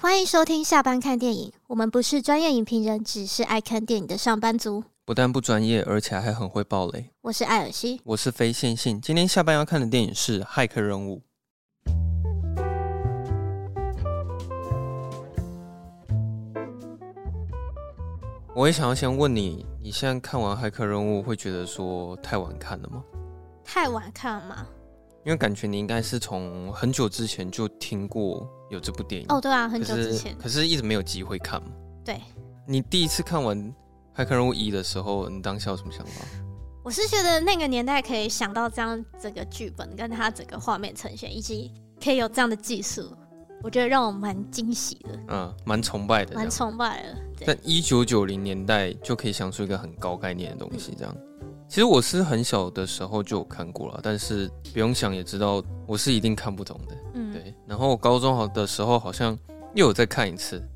欢迎收听下班看电影。我们不是专业影评人，只是爱看电影的上班族。不但不专业，而且还很会爆雷。我是艾尔西，我是非线性。今天下班要看的电影是《骇客任务》。我也想要先问你，你现在看完《骇客任务》会觉得说太晚看了吗？太晚看了吗？因为感觉你应该是从很久之前就听过。有这部电影哦，对啊，很久之前，可是一直没有机会看嘛。对，你第一次看完《骇客任务一》的时候，你当下有什么想法？我是觉得那个年代可以想到这样整个剧本跟它整个画面呈现，以及可以有这样的技术，我觉得让我蛮惊喜的。嗯，蛮崇拜的，蛮崇拜的。但一九九零年代就可以想出一个很高概念的东西，这样。嗯其实我是很小的时候就有看过了，但是不用想也知道我是一定看不懂的。嗯，对。然后高中好的时候好像又有再看一次，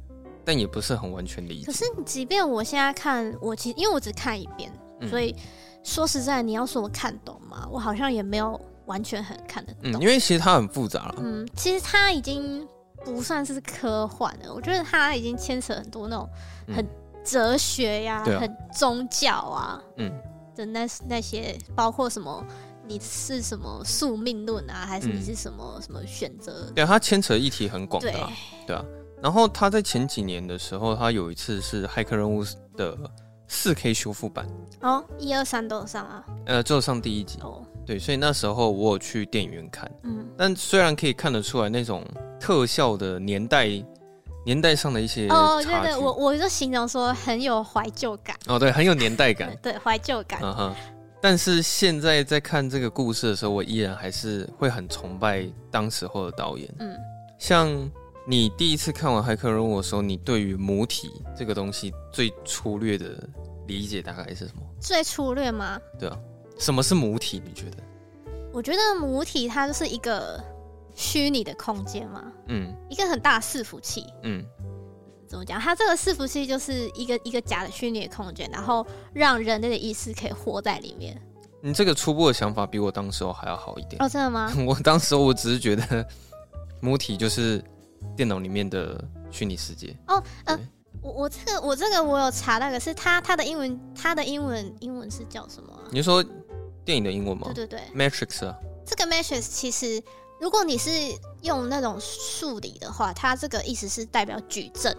但也不是很完全理解。可是即便我现在看，我其实因为我只看一遍，嗯、所以说实在你要说我看懂吗？我好像也没有完全很看得懂。嗯，因为其实它很复杂了。嗯，其实它已经不算是科幻了，我觉得它已经牵扯很多那种很哲学呀、很宗教啊。嗯。的那那些包括什么？你是什么宿命论啊？还是你是什么、嗯、什么选择？对，它牵扯议题很广的，对，对啊。然后他在前几年的时候，他有一次是《骇客任务》的四 K 修复版哦，一二三都有上啊。呃，只有上第一集哦。对，所以那时候我有去电影院看，嗯，但虽然可以看得出来那种特效的年代。年代上的一些哦，对对，我我就形容说很有怀旧感哦，对，很有年代感，对，怀旧感。嗯哼，但是现在在看这个故事的时候，我依然还是会很崇拜当时候的导演。嗯，像你第一次看完《骇客任务》的时候，你对于母体这个东西最粗略的理解大概是什么？最粗略吗？对啊，什么是母体？你觉得？我觉得母体它就是一个。虚拟的空间嘛，嗯，一个很大的伺服器，嗯，怎么讲？它这个伺服器就是一个一个假的虚拟的空间，然后让人类的意识可以活在里面。你这个初步的想法比我当时候还要好一点哦，真的吗？我当时候我只是觉得母体就是电脑里面的虚拟世界哦，呃，我我这个我这个我有查那个是它它的英文它的英文英文是叫什么啊？你说电影的英文吗？对对对，Matrix 啊，这个 Matrix 其实。如果你是用那种数理的话，它这个意思是代表矩阵。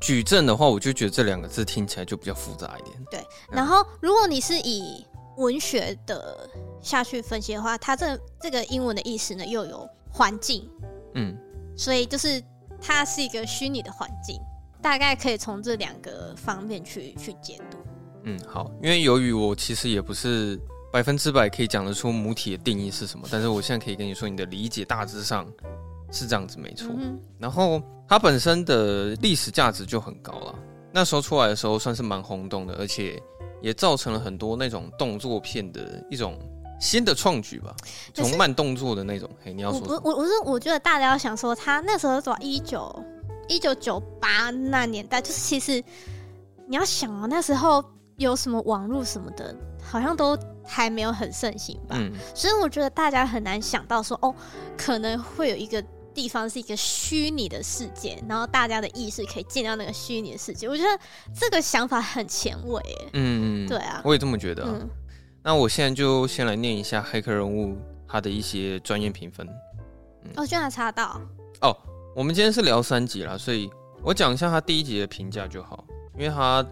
矩阵的话，我就觉得这两个字听起来就比较复杂一点。对，然后如果你是以文学的下去分析的话，它这这个英文的意思呢，又有环境。嗯，所以就是它是一个虚拟的环境，大概可以从这两个方面去去解读。嗯，好，因为由于我其实也不是。百分之百可以讲得出母体的定义是什么，但是我现在可以跟你说，你的理解大致上是这样子，没错。嗯、然后它本身的历史价值就很高了，那时候出来的时候算是蛮轰动的，而且也造成了很多那种动作片的一种新的创举吧，从慢动作的那种。嘿，你要说？我我我是我觉得大家要想说，他那时候走一九一九九八那年代，就是其实你要想啊，那时候有什么网络什么的，好像都。还没有很盛行吧，嗯，所以我觉得大家很难想到说，哦，可能会有一个地方是一个虚拟的世界，然后大家的意识可以进到那个虚拟的世界。我觉得这个想法很前卫，嗯，对啊，我也这么觉得啊。嗯，那我现在就先来念一下《黑客人物他的一些专业评分。嗯，哦，居然查到哦。我们今天是聊三集啦，所以我讲一下他第一集的评价就好，因为他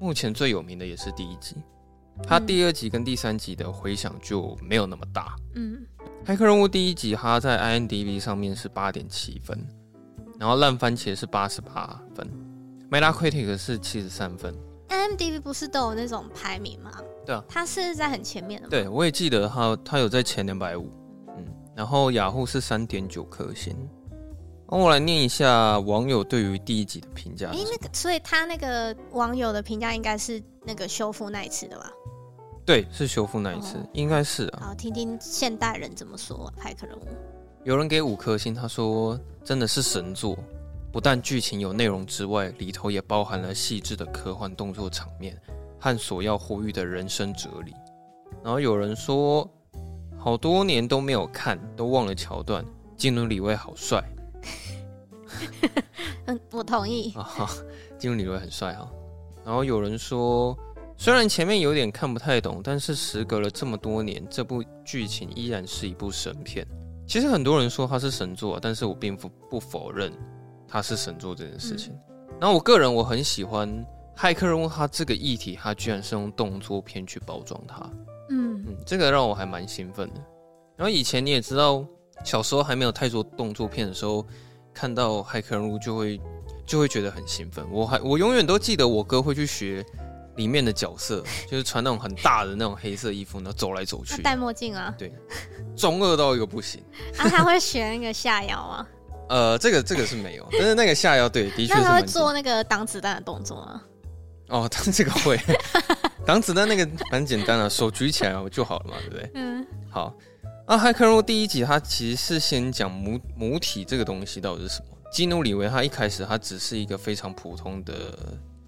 目前最有名的也是第一集。它第二集跟第三集的回响就没有那么大。嗯，《黑客任务》第一集它在 IMDB 上面是八点七分，然后烂番茄是八十八分，Metacritic 是七十三分。IMDB 不是都有那种排名吗？对啊，它是在很前面的。对，我也记得它，它有在前两百五。嗯，然后雅虎是三点九颗星。那我来念一下网友对于第一集的评价。哎，那个，所以他那个网友的评价应该是那个修复那一次的吧？对，是修复那一次，哦、应该是啊。好，听听现代人怎么说《派克人物》。有人给五颗星，他说真的是神作，不但剧情有内容之外，里头也包含了细致的科幻动作场面和所要呼吁的人生哲理。然后有人说，好多年都没有看，都忘了桥段，金努里维好帅。嗯，我同意啊。基努李维很帅哈。然后有人说，虽然前面有点看不太懂，但是时隔了这么多年，这部剧情依然是一部神片。其实很多人说它是神作，但是我并不不否认它是神作这件事情。嗯、然后我个人我很喜欢骇客任务，它这个议题，它居然是用动作片去包装它。嗯嗯，这个让我还蛮兴奋的。然后以前你也知道，小时候还没有太多动作片的时候，看到骇客任务就会就会觉得很兴奋。我还我永远都记得我哥会去学里面的角色，就是穿那种很大的那种黑色衣服，然后走来走去，戴墨镜啊，对，中二到一个不行。啊，他会学那个下腰啊？呃，这个这个是没有，但是那个下腰对，的确是。他会做那个挡子弹的动作啊？哦，他这个会挡子弹，那个蛮简单的，手举起来就好了嘛，对不对？嗯，好。啊，骇客任务第一集，它其实是先讲母母体这个东西到底是什么。基努里维他一开始他只是一个非常普通的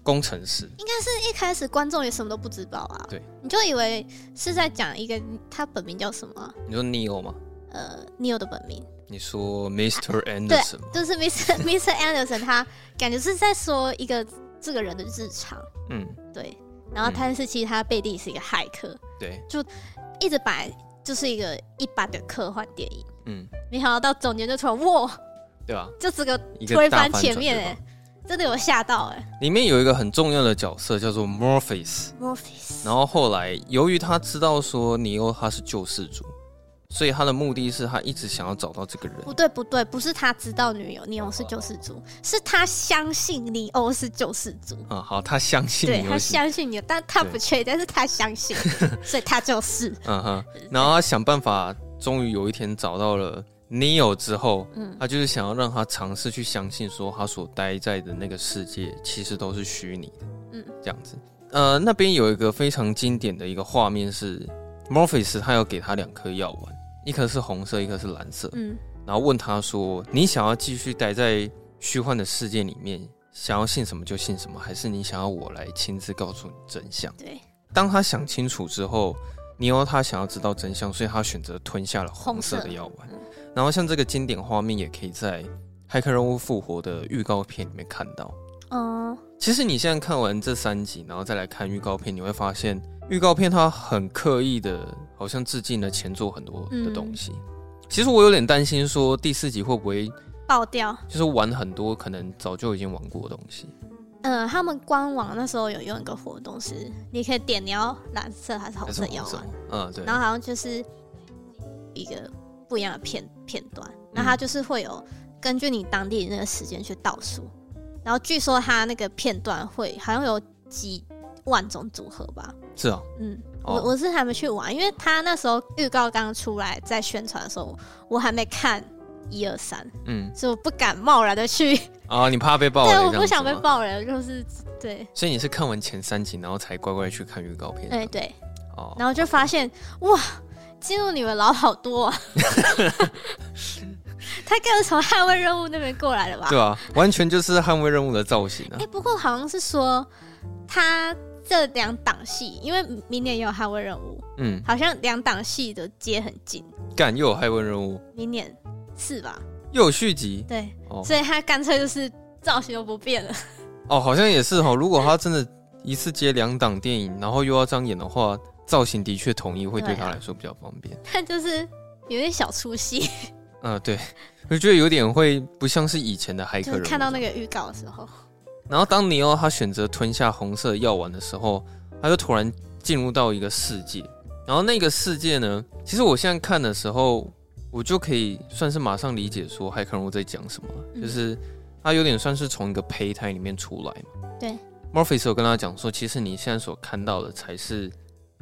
工程师，应该是一开始观众也什么都不知道啊。对，你就以为是在讲一个他本名叫什么？你说 Neo 吗？呃，Neo 的本名。你说 Mr. Anderson？对，就是 Mr. Mr. Anderson，他感觉是在说一个这个人的日常。嗯，对。然后他是其实他背地是一个骇客。对，就一直把。就是一个一般的科幻电影，嗯，没想到到中间就突然哇，对吧？就这个推翻前面哎，真的有吓到哎。里面有一个很重要的角色叫做 Morpheus，Morpheus。然后后来由于他知道说尼欧他是救世主。所以他的目的是他一直想要找到这个人。不对，不对，不是他知道女友尼欧是救世主，是他相信尼欧是救世主。啊、嗯，好，他相信，对，他相信你，但他不确定，但是他相信，所以他就是。嗯哼，然后他想办法，终于有一天找到了尼欧之后，嗯，他就是想要让他尝试去相信，说他所待在的那个世界其实都是虚拟的。嗯，这样子。呃，那边有一个非常经典的一个画面是，Morpheus 他要给他两颗药丸。一颗是红色，一颗是蓝色。嗯，然后问他说：“你想要继续待在虚幻的世界里面，想要信什么就信什么，还是你想要我来亲自告诉你真相？”对。当他想清楚之后，尼欧他想要知道真相，所以他选择吞下了红色的药丸。嗯、然后像这个经典画面，也可以在《骇客任务：复活》的预告片里面看到。哦。其实你现在看完这三集，然后再来看预告片，你会发现预告片它很刻意的。好像致敬了前作很多的东西。嗯、其实我有点担心，说第四集会不会爆掉？就是玩很多可能早就已经玩过的东西。嗯、呃，他们官网那时候有用一个活动，是你可以点你要蓝色还是红色药丸。嗯，对。然后好像就是一个不一样的片片段，那它就是会有根据你当地的那个时间去倒数。然后据说他那个片段会好像有几万种组合吧？是啊、哦，嗯。我我是还没去玩，因为他那时候预告刚出来在宣传的时候，我还没看一二三，嗯，所以我不敢贸然的去啊、哦，你怕被爆雷？对，我不想被爆雷，就是对。所以你是看完前三集，然后才乖乖去看预告片？对对，哦，然后就发现哇，进入你们老好多，啊，他更是从捍卫任务那边过来的吧？对啊，完全就是捍卫任务的造型啊！哎、欸，不过好像是说他。这两档戏，因为明年也有捍卫任务，嗯，好像两档戏的接很近。干又有捍卫任务，明年是吧？又有续集，对，哦、所以他干脆就是造型都不变了。哦，好像也是哈。如果他真的一次接两档电影，然后又要这样演的话，造型的确统一会对他来说比较方便。但就是有点小出戏。嗯，对，我觉得有点会不像是以前的骇客。看到那个预告的时候。然后当尼欧他选择吞下红色药丸的时候，他就突然进入到一个世界。然后那个世界呢，其实我现在看的时候，我就可以算是马上理解说骇客人物在讲什么，嗯、就是他有点算是从一个胚胎里面出来嘛。对，Morpheus 有跟他讲说，其实你现在所看到的才是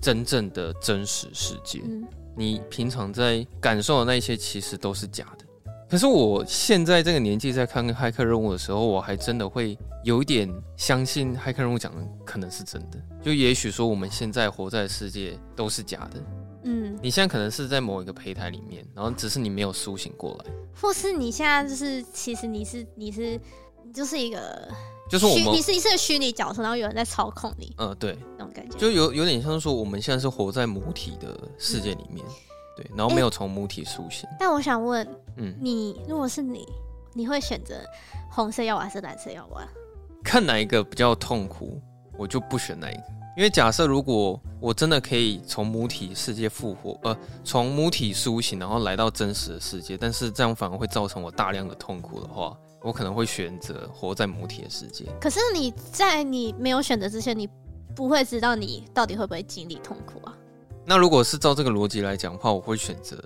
真正的真实世界，嗯、你平常在感受的那些其实都是假的。可是我现在这个年纪在看《骇客任务》的时候，我还真的会有一点相信《骇客任务》讲的可能是真的。就也许说我们现在活在的世界都是假的。嗯，你现在可能是在某一个胚胎里面，然后只是你没有苏醒过来，或是你现在就是其实你是你是你就是一个就是我们你是一个虚拟角色，然后有人在操控你。嗯，对，那种感觉就有有点像说我们现在是活在母体的世界里面。嗯对，然后没有从母体苏醒。但我想问，嗯，你如果是你，你会选择红色药丸还是蓝色药丸？看哪一个比较痛苦，我就不选哪一个。因为假设如果我真的可以从母体世界复活，呃，从母体苏醒，然后来到真实的世界，但是这样反而会造成我大量的痛苦的话，我可能会选择活在母体的世界。可是你在你没有选择之前，你不会知道你到底会不会经历痛苦啊？那如果是照这个逻辑来讲的话，我会选择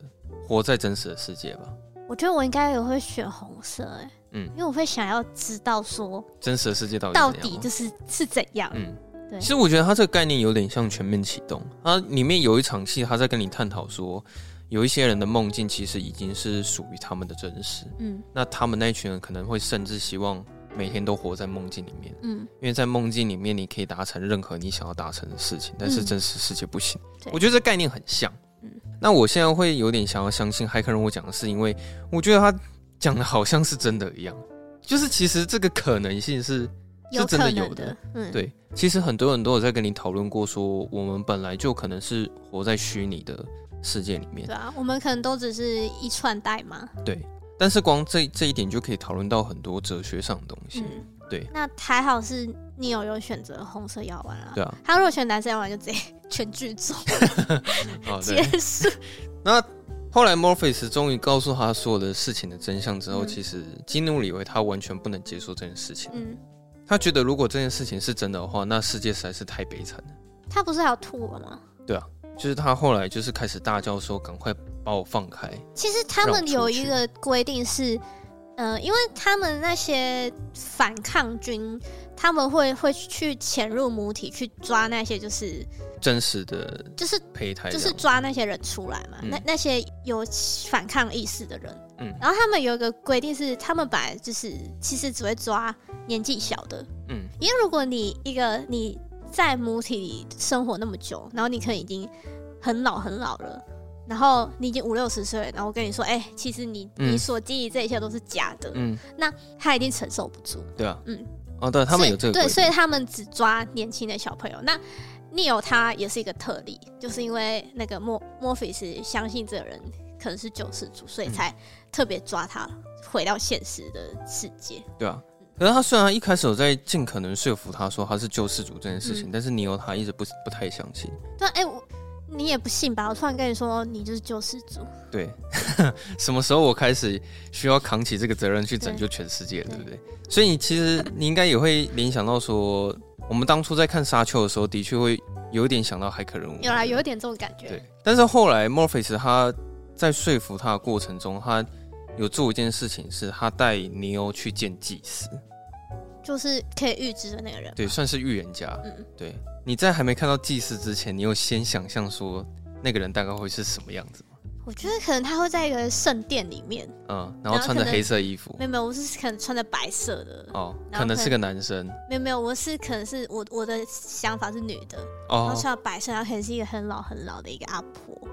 活在真实的世界吧。我觉得我应该也会选红色，哎，嗯，因为我会想要知道说真实的世界到底到底就是是怎样，嗯。对其实我觉得他这个概念有点像全面启动。它里面有一场戏，他在跟你探讨说，有一些人的梦境其实已经是属于他们的真实。嗯，那他们那一群人可能会甚至希望每天都活在梦境里面。嗯，因为在梦境里面你可以达成任何你想要达成的事情，但是真实世界不行。嗯、我觉得这概念很像。嗯，那我现在会有点想要相信骇客任务讲的是，因为我觉得他讲的好像是真的一样，就是其实这个可能性是。是真的有的，嗯，对，其实很多人都有在跟你讨论过，说我们本来就可能是活在虚拟的世界里面，对啊，我们可能都只是一串代码，对，但是光这这一点就可以讨论到很多哲学上的东西，嗯、对。那还好是你有有选择红色药丸啊，对啊，他如果选蓝色药丸就直接全剧终，好结束。那后来 Morpheus 终于告诉他所有的事情的真相之后，嗯、其实基努里维他完全不能接受这件事情，嗯。他觉得，如果这件事情是真的的话，那世界实在是太悲惨了。他不是还要吐了吗？对啊，就是他后来就是开始大叫说：“赶快把我放开！”其实他们有一个规定是，呃，因为他们那些反抗军，他们会会去潜入母体去抓那些就是真实的，就是胚胎，就是抓那些人出来嘛。嗯、那那些有反抗意识的人，嗯，然后他们有一个规定是，他们本来就是其实只会抓。年纪小的，嗯，因为如果你一个你在母体里生活那么久，然后你可能已经很老很老了，然后你已经五六十岁了，然后我跟你说，哎、欸，其实你、嗯、你所经历这一切都是假的，嗯，那他一定承受不住，对啊，嗯，哦，对，他们有这个，对，所以他们只抓年轻的小朋友。那 Neo 他也是一个特例，就是因为那个莫莫菲斯相信这个人可能是救世主，所以才特别抓他回到现实的世界，对啊。可是他虽然一开始有在尽可能说服他说他是救世主这件事情，嗯、但是尼欧他一直不不太相信。对，哎、欸，我你也不信吧？我突然跟你说你就是救世主。对，什么时候我开始需要扛起这个责任去拯救全世界，对，对不对？所以你其实你应该也会联想到说，我们当初在看沙丘的时候，的确会有一点想到骇客任务。有啦，有一点这种感觉。对，但是后来莫菲斯他在说服他的过程中，他有做一件事情，是他带尼欧去见祭司。就是可以预知的那个人，对，算是预言家。嗯，对。你在还没看到祭祀之前，你有先想象说那个人大概会是什么样子吗？我觉得可能他会在一个圣殿里面，嗯，然后穿着黑色衣服。没有没有，我是可能穿着白色的。哦，可能是个男生。没有没有，我是可能是我我的想法是女的，哦，然后穿着白色，然后可能是一个很老很老的一个阿婆，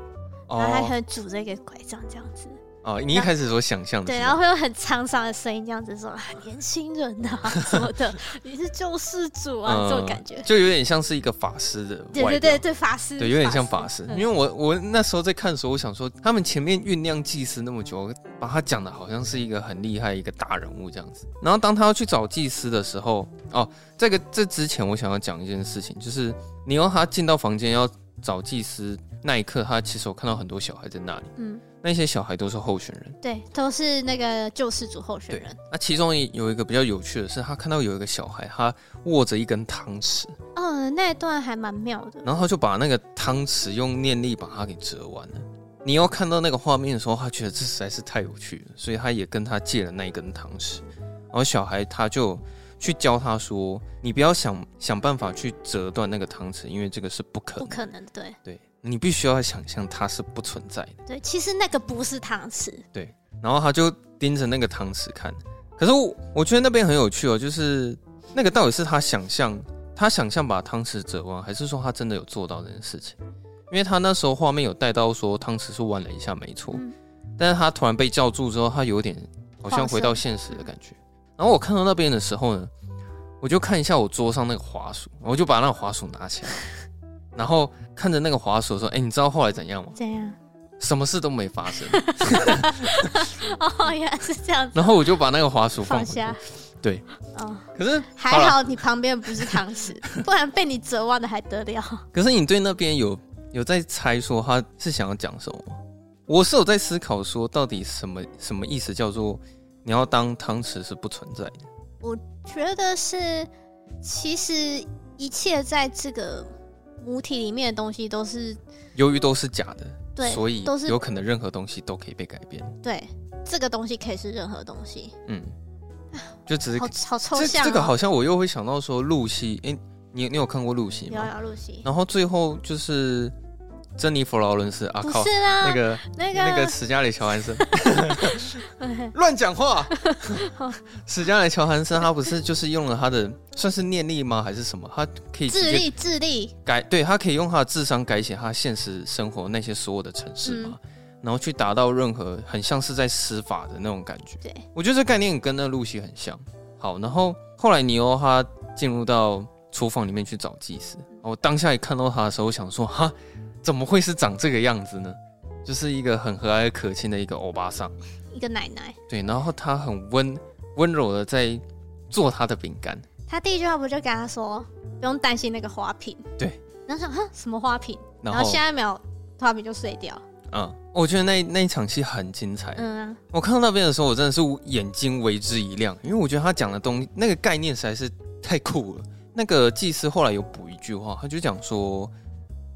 然后还可能拄着一个拐杖这样子。哦，你一开始所想象的，对，然后会有很沧桑的声音，这样子说：“年轻人啊，什么的，你是救世主啊，嗯、这种感觉，就有点像是一个法师的，对对对对，法师，对，有点像法师。法师，因为我我那时候在看的时候，我想说，他们前面酝酿祭司那么久，把他讲的好像是一个很厉害一个大人物这样子。然后当他要去找祭司的时候，哦，这个这之前我想要讲一件事情，就是你要他进到房间要找祭司那一刻，他其实我看到很多小孩在那里，嗯。那些小孩都是候选人，对，都是那个救世主候选人。那其中有一个比较有趣的是，他看到有一个小孩，他握着一根汤匙，哦，那一段还蛮妙的。然后他就把那个汤匙用念力把它给折完了。你要看到那个画面的时候，他觉得这实在是太有趣了，所以他也跟他借了那一根汤匙。然后小孩他就去教他说：“你不要想想办法去折断那个汤匙，因为这个是不可能，不可能，对对。”你必须要想象它是不存在的。对，其实那个不是汤匙。对，然后他就盯着那个汤匙看。可是我我觉得那边很有趣哦，就是那个到底是他想象，他想象把汤匙折弯，还是说他真的有做到这件事情？因为他那时候画面有带到说汤匙是弯了一下，没错。嗯。但是他突然被叫住之后，他有点好像回到现实的感觉。然后我看到那边的时候呢，我就看一下我桌上那个滑鼠，我就把那个滑鼠拿起来。然后看着那个滑鼠说：“哎，你知道后来怎样吗？”怎样？什么事都没发生。哦，原来是这样子。然后我就把那个滑鼠放下。对，哦，可是还好你旁边不是汤匙，不然被你折弯的还得了。可是你对那边有有在猜说他是想要讲什么？我是有在思考说，到底什么什么意思叫做你要当汤匙是不存在的？我觉得是，其实一切在这个母体里面的东西都是，由于都是假的，对，所以都是有可能任何东西都可以被改变。对，这个东西可以是任何东西。嗯。就只是好，好抽象、哦。这个好像我又会想到说，露西，哎、欸，你你有看过露西吗？有有露西。然后最后就是珍妮弗劳伦斯啊，靠，是啊，那个那个那个史嘉蕾乔韩森，乱讲话。史嘉蕾乔韩森他不是就是用了他的算是念力吗？还是什么？他可以智力智力改，对，他可以用他的智商改写他现实生活那些所有的城市吗？嗯然后去达到任何很像是在施法的那种感觉。对，我觉得这概念跟那露西很像。好，然后后来尼欧他进入到厨房里面去找祭司。我当下一看到他的时候，我想说哈，怎么会是长这个样子呢？就是一个很和蔼可亲的一个欧巴桑，一个奶奶。对，然后他很温温柔的在做他的饼干。他第一句话不就跟他说不用担心那个花瓶？对。然后想哼，什么花瓶？然后下一秒花瓶就碎掉。嗯，我觉得那那一场戏很精彩。嗯，我看到那边的时候，我真的是眼睛为之一亮，因为我觉得他讲的东西那个概念实在是太酷了。那个祭司后来有补一句话，他就讲说：“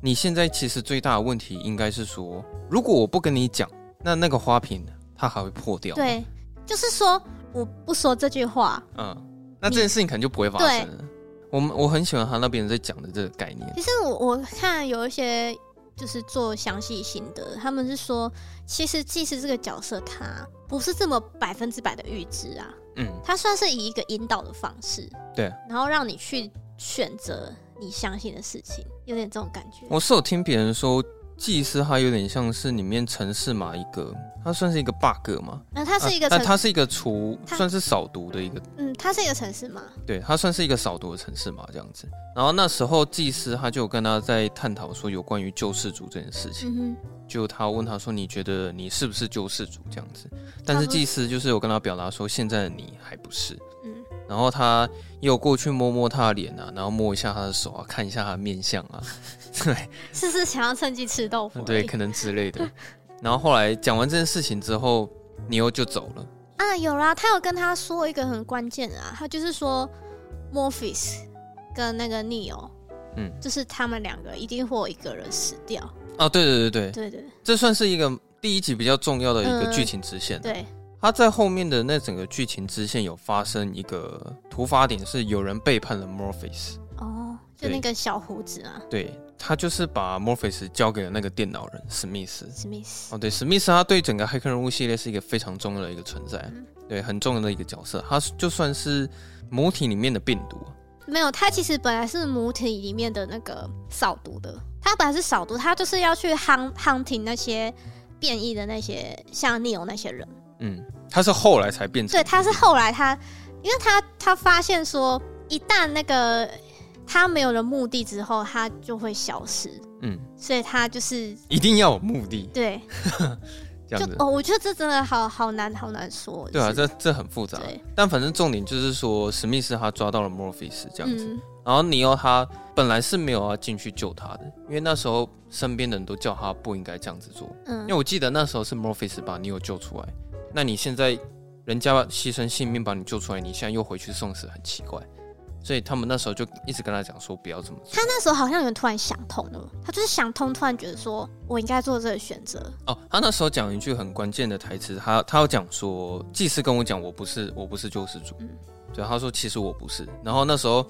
你现在其实最大的问题应该是说，如果我不跟你讲，那那个花瓶它还会破掉。”对，就是说我不说这句话，嗯，那这件事情可能就不会发生了。我们我很喜欢他那边在讲的这个概念。其实我我看有一些。就是做详细心得，他们是说，其实祭司这个角色，他不是这么百分之百的预知啊，嗯，他算是以一个引导的方式，对，然后让你去选择你相信的事情，有点这种感觉。我是有听别人说。祭司他有点像是里面城市嘛一个，他算是一个 bug 吗？那、啊、它是一个，那、啊、它是一个除算是扫毒的一个，嗯，他是一个城市嘛，对，他算是一个扫毒的城市嘛这样子。然后那时候祭司他就跟他在探讨说有关于救世主这件事情，嗯、就他问他说，你觉得你是不是救世主这样子？但是祭司就是有跟他表达说，现在的你还不是，嗯。然后他又过去摸摸他的脸啊，然后摸一下他的手啊，看一下他的面相啊，对，是不是想要趁机吃豆腐？对，可能之类的。然后后来讲完这件事情之后，尼欧就走了啊。有啦，他有跟他说一个很关键的啊，他就是说，Morpheus 跟那个 Neo，嗯，就是他们两个一定会有一个人死掉。哦，对对对对对对，这算是一个第一集比较重要的一个剧情支线，嗯。对。他在后面的那整个剧情支线有发生一个突发点，是有人背叛了 Morpheus。哦，就那个小胡子啊。对，他就是把 Morpheus 交给了那个电脑人史密斯。史密斯。哦，对，史密斯他对整个黑客人物系列是一个非常重要的一个存在，嗯、对，很重要的一个角色。他就算是母体里面的病毒。没有，他其实本来是母体里面的那个扫毒的。他本来是扫毒，他就是要去 hunt hunting 那些变异的那些像 Neo 那些人。嗯，他是后来才变成。对，他是后来他，因为他他发现说，一旦那个他没有了目的之后，他就会消失。嗯，所以他就是一定要有目的。对，这样子。哦，我觉得这真的好好难，好难说。对啊，这这很复杂。对，但反正重点就是说，史密斯他抓到了 Morpheus 这样子，嗯、然后尼欧他本来是没有要进去救他的，因为那时候身边的人都叫他不应该这样子做。嗯，因为我记得那时候是 Morpheus 把尼欧救出来。那你现在人家牺牲性命把你救出来，你现在又回去送死，很奇怪。所以他们那时候就一直跟他讲说不要这么做。他那时候好像有点突然想通了，他就是想通，突然觉得说我应该做这个选择。哦，他那时候讲一句很关键的台词，他他要讲说祭司跟我讲我不是我不是救世主，嗯，对，他说其实我不是。然后那时候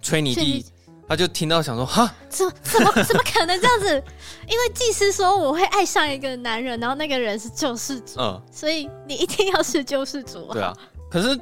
崔妮蒂。他就听到想说哈，怎么怎么怎么可能这样子？因为祭司说我会爱上一个男人，然后那个人是救世主，嗯，所以你一定要是救世主啊。对啊，可是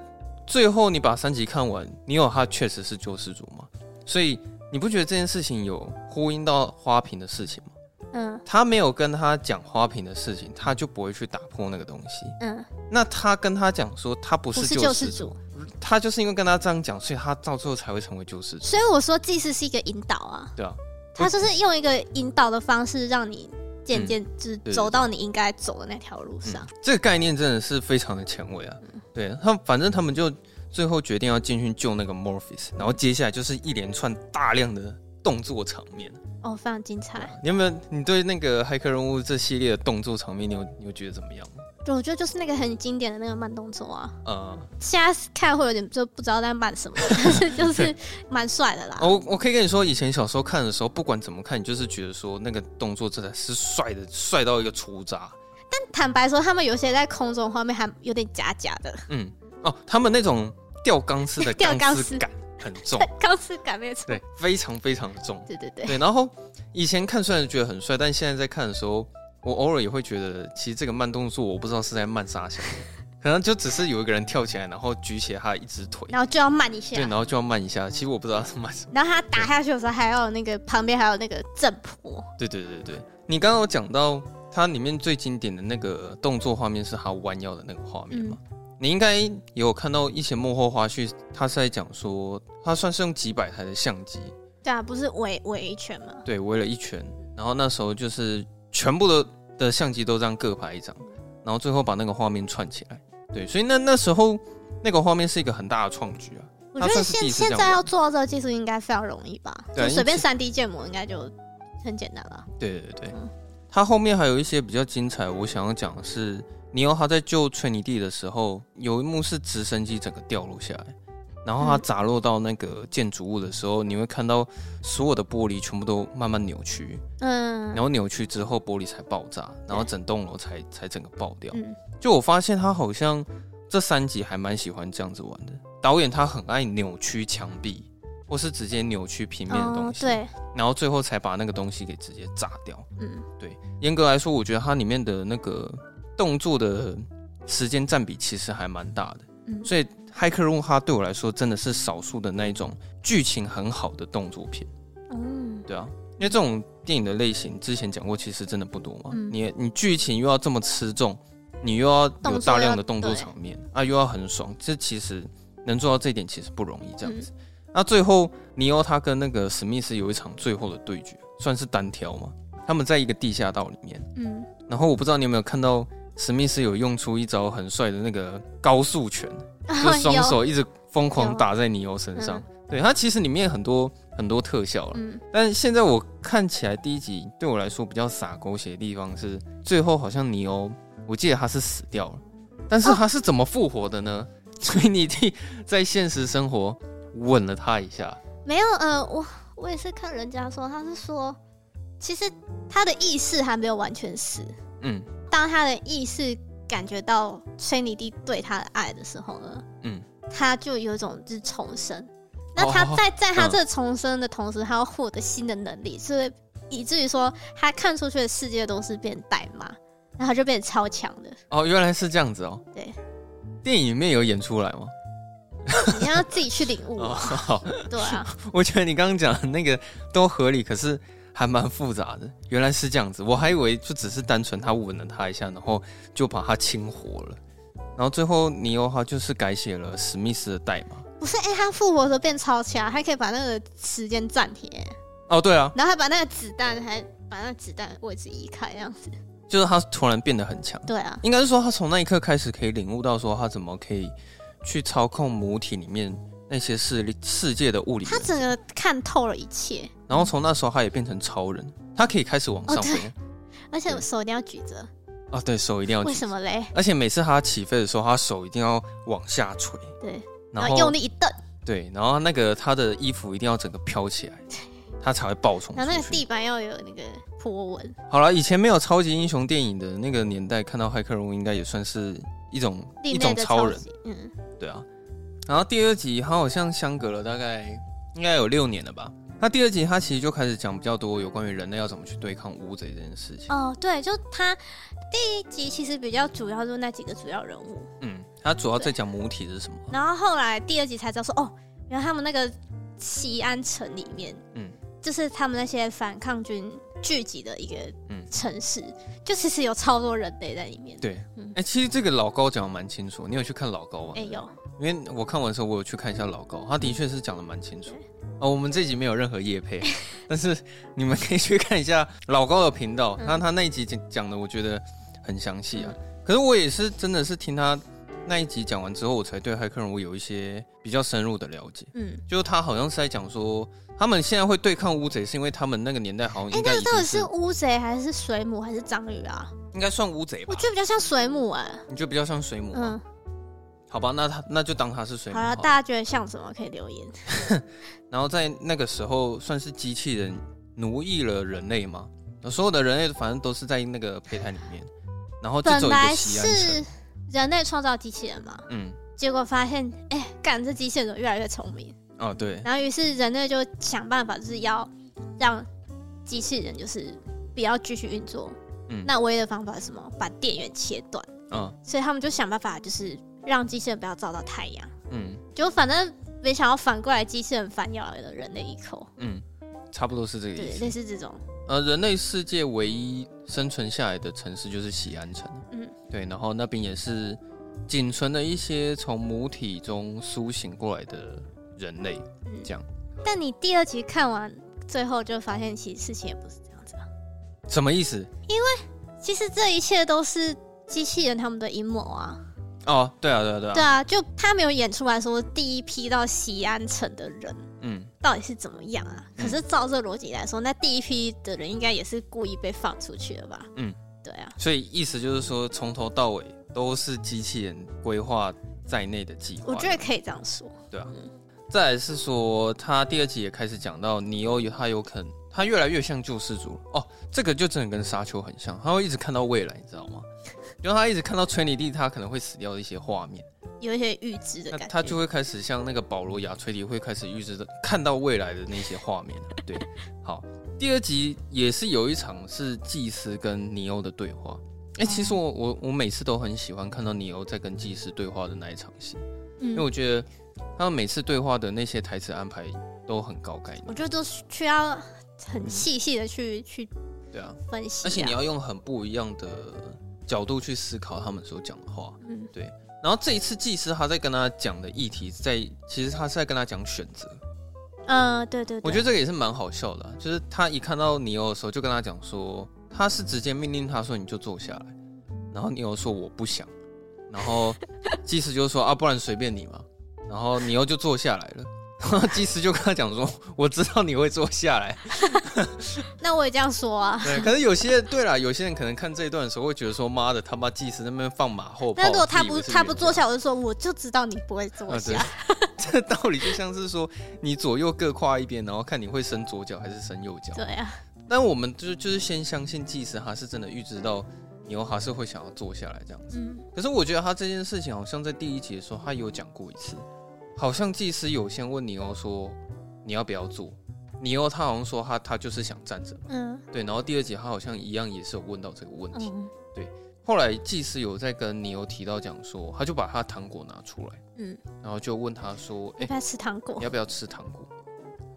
最后你把三集看完，你有他确实是救世主吗？所以你不觉得这件事情有呼应到花瓶的事情吗？嗯，他没有跟他讲花瓶的事情，他就不会去打破那个东西。嗯，那他跟他讲说他不是救世主。他就是因为跟他这样讲，所以他到最后才会成为救世主。所以我说，祭司是一个引导啊。对啊，他就是用一个引导的方式，让你渐渐就是走到你应该走的那条路上。嗯、这个概念真的是非常的前卫啊！嗯、对他，反正他们就最后决定要进去救那个 Morpheus，然后接下来就是一连串大量的动作场面。哦，非常精彩。你有没有？你对那个骇客人物这系列的动作场面，你有你有觉得怎么样？我觉得就是那个很经典的那个慢动作啊。嗯。现在看会有点就不知道在慢什么，但是就是蛮帅的啦。我我可以跟你说，以前小时候看的时候，不管怎么看，你就是觉得说那个动作真的是帅的，帅到一个出渣。但坦白说，他们有些在空中画面还有点假假的。嗯。哦，他们那种吊钢丝的 钢丝感。很重，钢丝感没错，对，非常非常的重，对对对，对。然后以前看虽然觉得很帅，但现在在看的时候，我偶尔也会觉得，其实这个慢动作我不知道是在慢啥小，可能就只是有一个人跳起来，然后举起他一只腿，然后就要慢一下，对，然后就要慢一下。其实我不知道是慢什么。然后他打下去的时候，还要那个旁边还有那个震波。对对对对，你刚刚有讲到它里面最经典的那个动作画面是他弯腰的那个画面嘛？嗯你应该也有看到一些幕后花絮，他是在讲说，他算是用几百台的相机，对啊，不是围围一圈吗？对，围了一圈，然后那时候就是全部的的相机都这样各拍一张，然后最后把那个画面串起来，对，所以那那时候那个画面是一个很大的创举啊。我觉得现现在要做到这个技术应该非常容易吧？就，随便三 D 建模应该就很简单了。对对对，嗯，他后面还有一些比较精彩，我想要讲的是。尼欧他在救崔妮蒂的时候，有一幕是直升机整个掉落下来，然后它砸落到那个建筑物的时候，嗯、你会看到所有的玻璃全部都慢慢扭曲，嗯，然后扭曲之后玻璃才爆炸，然后整栋楼才才整个爆掉。嗯、就我发现他好像这三集还蛮喜欢这样子玩的，导演他很爱扭曲墙壁，或是直接扭曲平面的东西，哦、对，然后最后才把那个东西给直接炸掉。嗯，对，严格来说，我觉得它里面的那个。动作的时间占比其实还蛮大的，嗯，所以《骇客任务》它对我来说真的是少数的那一种剧情很好的动作片，嗯，对啊，因为这种电影的类型之前讲过，其实真的不多嘛。嗯，你你剧情又要这么吃重，你又要有大量的动作场面啊，又要很爽，这其实能做到这一点其实不容易。这样子，那，嗯，最后尼欧他跟那个史密斯有一场最后的对决，算是单挑嘛？他们在一个地下道里面，嗯，然后我不知道你有没有看到。史密斯有用出一招很帅的那个高速拳，就双手一直疯狂打在尼欧身上。嗯、对，他其实里面很多很多特效了，嗯、但现在我看起来第一集对我来说比较洒狗血的地方是，最后好像尼欧，我记得他是死掉了，但是他是怎么复活的呢？所以你弟在现实生活吻了他一下，没有？呃，我我也是看人家说，他是说，其实他的意识还没有完全死，嗯。当他的意识感觉到崔妮蒂对他的爱的时候呢，嗯，他就有一种就是重生。那他在 在他这重生的同时，他要获得新的能力，所以以至于说他看出去的世界都是变代码，然后他就变成超强的。哦，原来是这样子哦。对，电影里面有演出来吗？你要自己去领悟。哦，好，对啊。我觉得你刚刚讲的那个都合理，可是。还蛮复杂的，原来是这样子，我还以为就只是单纯他吻了他一下，然后就把他亲活了，然后最后尼欧哈就是改写了史密斯的代码。不是，哎、欸，他复活的时候变超强，还可以把那个时间暂停。哦，对啊，然后还把那个子弹还把那个子弹位置移开，这样子。就是他突然变得很强。对啊，应该是说他从那一刻开始可以领悟到说他怎么可以去操控母体里面。那些世世界的物理，他整个看透了一切。然后从那时候，他也变成超人，他可以开始往上飞，哦、而且手一定要举着。啊、哦，对手一定要举。为什么嘞？而且每次他起飞的时候，他手一定要往下垂。对，然后用力一蹬。对，然后那个他的衣服一定要整个飘起来，他才会爆冲。然后那个地板要有那个波纹。好了，以前没有超级英雄电影的那个年代，看到骇客任务应该也算是一种一种超人。嗯，对啊。然后第二集，他好像相隔了大概应该有六年了吧。那第二集他其实就开始讲比较多有关于人类要怎么去对抗乌贼这件事情。哦，对，就他第一集其实比较主要就是那几个主要人物。嗯，他主要在讲母体是什么。然后后来第二集才知道说，哦，原来他们那个西安城里面，嗯，就是他们那些反抗军聚集的一个城市，嗯、就其实有超多人类在里面。对，哎、嗯欸，其实这个老高讲的蛮清楚。你有去看老高吗？哎、欸，有。因为我看完的时候，我有去看一下老高，他的确是讲的蛮清楚。哦，我们这集没有任何夜配，但是你们可以去看一下老高的频道，他他那一集讲讲的，我觉得很详细啊。可是我也是真的是听他那一集讲完之后，我才对骇客人物有一些比较深入的了解。嗯，就是他好像是在讲说，他们现在会对抗乌贼，是因为他们那个年代好像应该哎，那个到底是乌贼还是水母还是章鱼啊？应该算乌贼吧？我觉得比较像水母哎。你觉得比较像水母？嗯，好吧，那他那就当他是水母好。好了，大家觉得像什么可以留言。然后在那个时候，算是机器人奴役了人类吗？所有的人类反正都是在那个胚胎里面。然后本来是人类创造机器人嘛，嗯，结果发现，哎，干这机器人怎么越来越聪明？哦，对。然后于是人类就想办法，就是要让机器人就是不要继续运作。嗯，那唯一的方法是什么？把电源切断。嗯，所以他们就想办法，就是让机器人不要照到太阳。嗯，就反正没想到反过来，机器人反咬了人类一口。嗯，差不多是这个意思。对，类似这种。呃，人类世界唯一生存下来的城市就是喜安城。嗯，对，然后那边也是仅存的一些从母体中苏醒过来的人类。嗯，这样。但你第二集看完，最后就发现其实事情也不是这样子啊。什么意思？因为其实这一切都是机器人他们的阴谋啊。哦，对啊，对啊，对啊。对啊，就他没有演出来说第一批到西安城的人。嗯，到底是怎么样啊？可是照这逻辑来说，那第一批的人应该也是故意被放出去的吧？嗯，对啊。所以意思就是说，从头到尾都是机器人规划在内的计划。我觉得可以这样说。对啊。嗯、再来是说，他第二集也开始讲到尼欧有他有可能，他越来越像救世主哦。这个就真的跟沙丘很像，他会一直看到未来，你知道吗？因为他一直看到崔尼蒂他可能会死掉的一些画面。有一些预知的感觉，他就会开始像那个保罗亚崔迪会开始预知的看到未来的那些画面。对，好，第二集也是有一场是祭司跟尼欧的对话。哎、欸，其实我我我每次都很喜欢看到尼欧在跟祭司对话的那一场戏，嗯、因为我觉得他们每次对话的那些台词安排都很高概念。我觉得都需要很细细的去、嗯、去对啊分析，而且你要用很不一样的角度去思考他们所讲的话。嗯，对。然后这一次祭司他在跟他讲的议题在，在其实他是在跟他讲选择。嗯、呃，对对对，我觉得这个也是蛮好笑的、啊，就是他一看到尼欧的时候，就跟他讲说，他是直接命令他说你就坐下来，然后尼欧说我不想，然后 祭司就说啊，不然随便你嘛，然后你又就坐下来了。祭司就跟他讲说：“我知道你会坐下来，那我也这样说啊。”对，可是有些对啦，有些人可能看这一段的时候会觉得说：“妈的，他妈祭司那边放马后炮。”那如果他不他不坐下，我就说：“我就知道你不会坐下。啊”这道理就像是说，你左右各跨一边，然后看你会伸左脚还是伸右脚。对啊。但我们就就是先相信祭司，他是真的预知到尼欧还是会想要坐下来这样子。嗯。可是我觉得他这件事情好像在第一集的时候他有讲过一次。好像祭司有先问尼欧说，你要不要做？尼欧他好像说他他就是想站着，嗯，对。然后第二节他好像一样也是有问到这个问题，嗯、对。后来祭司有在跟尼欧提到讲说，他就把他糖果拿出来，嗯，然后就问他说，哎，要吃糖果？你要不要吃糖果？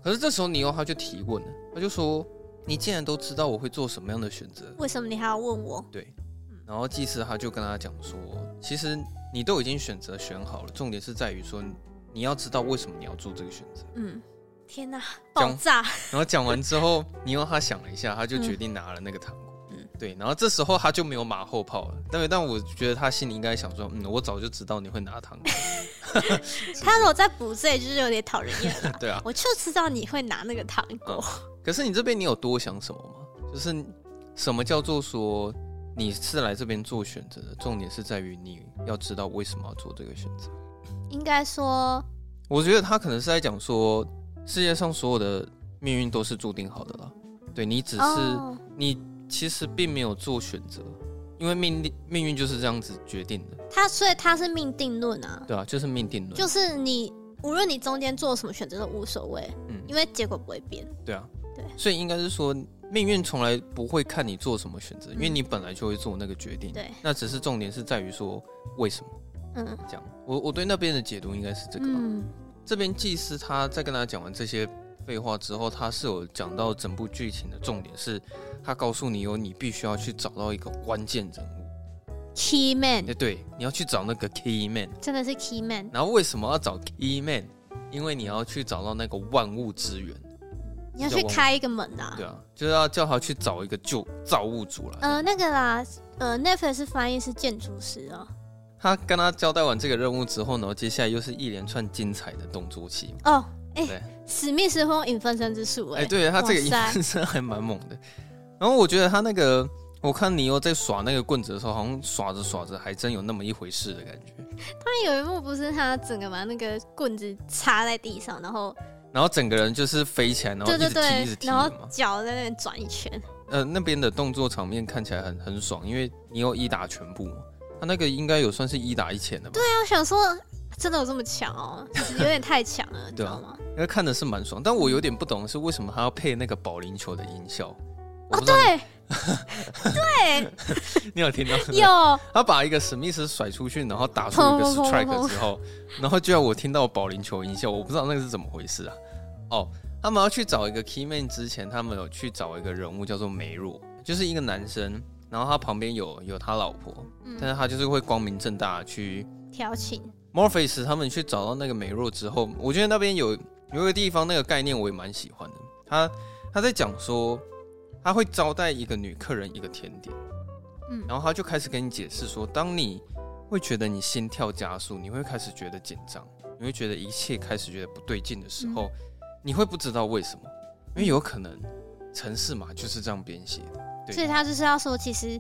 可是这时候尼欧他就提问了，他就说，你既然都知道我会做什么样的选择，为什么你还要问我？对。然后祭司他就跟他讲说，其实你都已经选择选好了，重点是在于说。你要知道为什么你要做这个选择。嗯，天哪，爆炸！然后讲完之后，尼欧他想了一下，他就决定拿了那个糖果。嗯，对。然后这时候他就没有马后炮了。但但我觉得他心里应该想说，嗯，我早就知道你会拿糖果。他如果再补这，就是有点讨人厌了。对啊，我就知道你会拿那个糖果。嗯，可是你这边你有多想什么吗？就是什么叫做说你是来这边做选择的？重点是在于你要知道为什么要做这个选择。应该说，我觉得他可能是在讲说，世界上所有的命运都是注定好的了。对，你只是、oh. 你其实并没有做选择，因为命命运就是这样子决定的。他所以他是命定论啊，对啊，就是命定论，就是你无论你中间做什么选择都无所谓，嗯，因为结果不会变。对啊，对，所以应该是说，命运从来不会看你做什么选择，因为你本来就会做那个决定。对，那只是重点是在于说为什么。嗯，这样，我我对那边的解读应该是这个吧。嗯，这边祭司他在跟他讲完这些废话之后，他是有讲到整部剧情的重点是，他告诉你有你必须要去找到一个关键人物，key man，哎，对，你要去找那个 key man，真的是 key man。然后为什么要找 key man？因为你要去找到那个万物之源，你要去开一个门啊。对啊，就是要叫他去找一个旧造物主了。呃，那个啦，呃，Netflix 翻译是建筑师哦。他跟他交代完这个任务之后呢，接下来又是一连串精彩的动作戏。哦，哎，史密斯会用影分身之术，哎，对他这个影分身还蛮猛的。然后我觉得他那个。我看尼欧在耍那个棍子的时候，好像耍着耍着，还真有那么一回事的感觉。他有一幕不是他整个把那个棍子插在地上，然后然后整个人就是飞起来，然后一直踢，对对对，一直踢，然后脚在那边转一圈。呃，那边的动作场面看起来很很爽，因为你有一打全部嘛，他那个应该有算是一打一千的吧？对啊，我想说真的有这么强哦，有点太强了，你知道吗？因为看的是蛮爽，但我有点不懂的是为什么他要配那个保龄球的音效。哦，对，对，你有听到？有，他把一个史密斯甩出去，然后打出一个 strike 之后，然后就要我听到保龄球音效，我不知道那个是怎么回事啊。哦，他们要去找一个 key man 之前，他们有去找一个人物叫做梅若，就是一个男生，然后他旁边有有他老婆，嗯、但是他就是会光明正大去调情。Morpheus 他们去找到那个美若之后，我觉得那边有有一个地方那个概念我也蛮喜欢的，他他在讲说。他会招待一个女客人一个甜点，嗯，然后他就开始跟你解释说，当你会觉得你心跳加速，你会开始觉得紧张，你会觉得一切开始觉得不对劲的时候，嗯、你会不知道为什么，因为有可能城市嘛就是这样编写所以他就是要说，其实